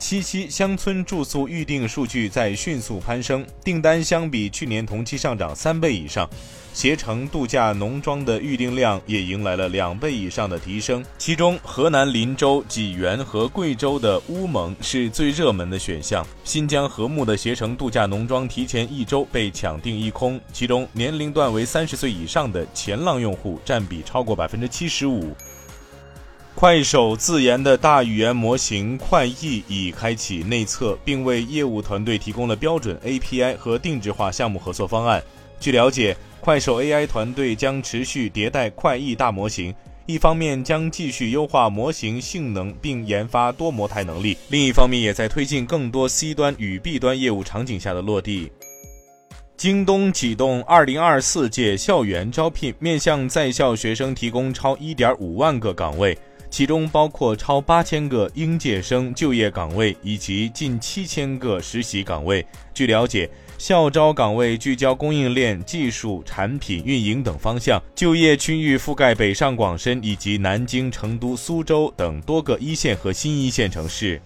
七夕乡村住宿预订数据在迅速攀升，订单相比去年同期上涨三倍以上。携程度假农庄的预订量也迎来了两倍以上的提升，其中河南林州、济源和贵州的乌蒙是最热门的选项。新疆和睦的携程度假农庄提前一周被抢订一空，其中年龄段为三十岁以上的前浪用户占比超过百分之七十五。快手自研的大语言模型快译已开启内测，并为业务团队提供了标准 API 和定制化项目合作方案。据了解，快手 AI 团队将持续迭代快译大模型，一方面将继续优化模型性能并研发多模态能力，另一方面也在推进更多 C 端与 B 端业务场景下的落地。京东启动2024届校园招聘，面向在校学生提供超1.5万个岗位。其中包括超八千个应届生就业岗位以及近七千个实习岗位。据了解，校招岗位聚焦供应链、技术、产品运营等方向，就业区域覆盖北上广深以及南京、成都、苏州等多个一线和新一线城市。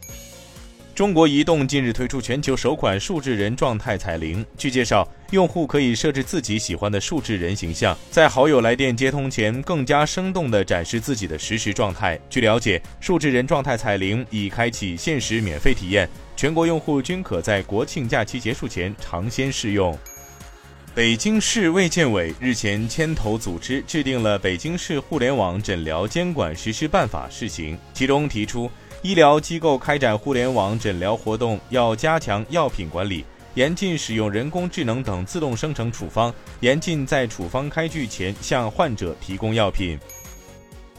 中国移动近日推出全球首款数字人状态彩铃。据介绍，用户可以设置自己喜欢的数字人形象，在好友来电接通前，更加生动地展示自己的实时状态。据了解，数字人状态彩铃已开启限时免费体验，全国用户均可在国庆假期结束前尝鲜试用。北京市卫健委日前牵头组织制定了《北京市互联网诊疗监管实施办法（试行）》，其中提出。医疗机构开展互联网诊疗活动，要加强药品管理，严禁使用人工智能等自动生成处方，严禁在处方开具前向患者提供药品。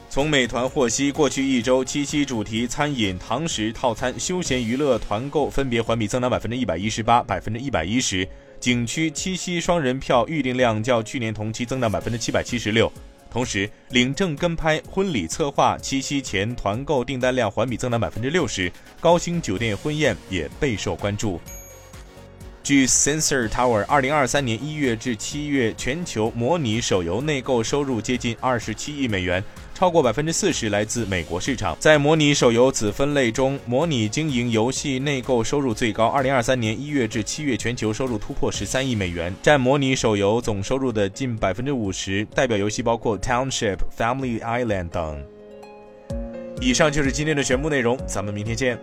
从美团获悉，过去一周七夕主题餐饮、堂食套餐、休闲娱乐团购分别环比增长百分之一百一十八、百分之一百一十，景区七夕双人票预订量较去年同期增长百分之七百七十六。同时，领证跟拍、婚礼策划、七夕前团购订单量环比增长百分之六十，高星酒店婚宴也备受关注。据 Sensor Tower，二零二三年一月至七月，全球模拟手游内购收入接近二十七亿美元。超过百分之四十来自美国市场。在模拟手游子分类中，模拟经营游戏内购收入最高。二零二三年一月至七月，全球收入突破十三亿美元，占模拟手游总收入的近百分之五十。代表游戏包括 Township、Family Island 等。以上就是今天的全部内容，咱们明天见。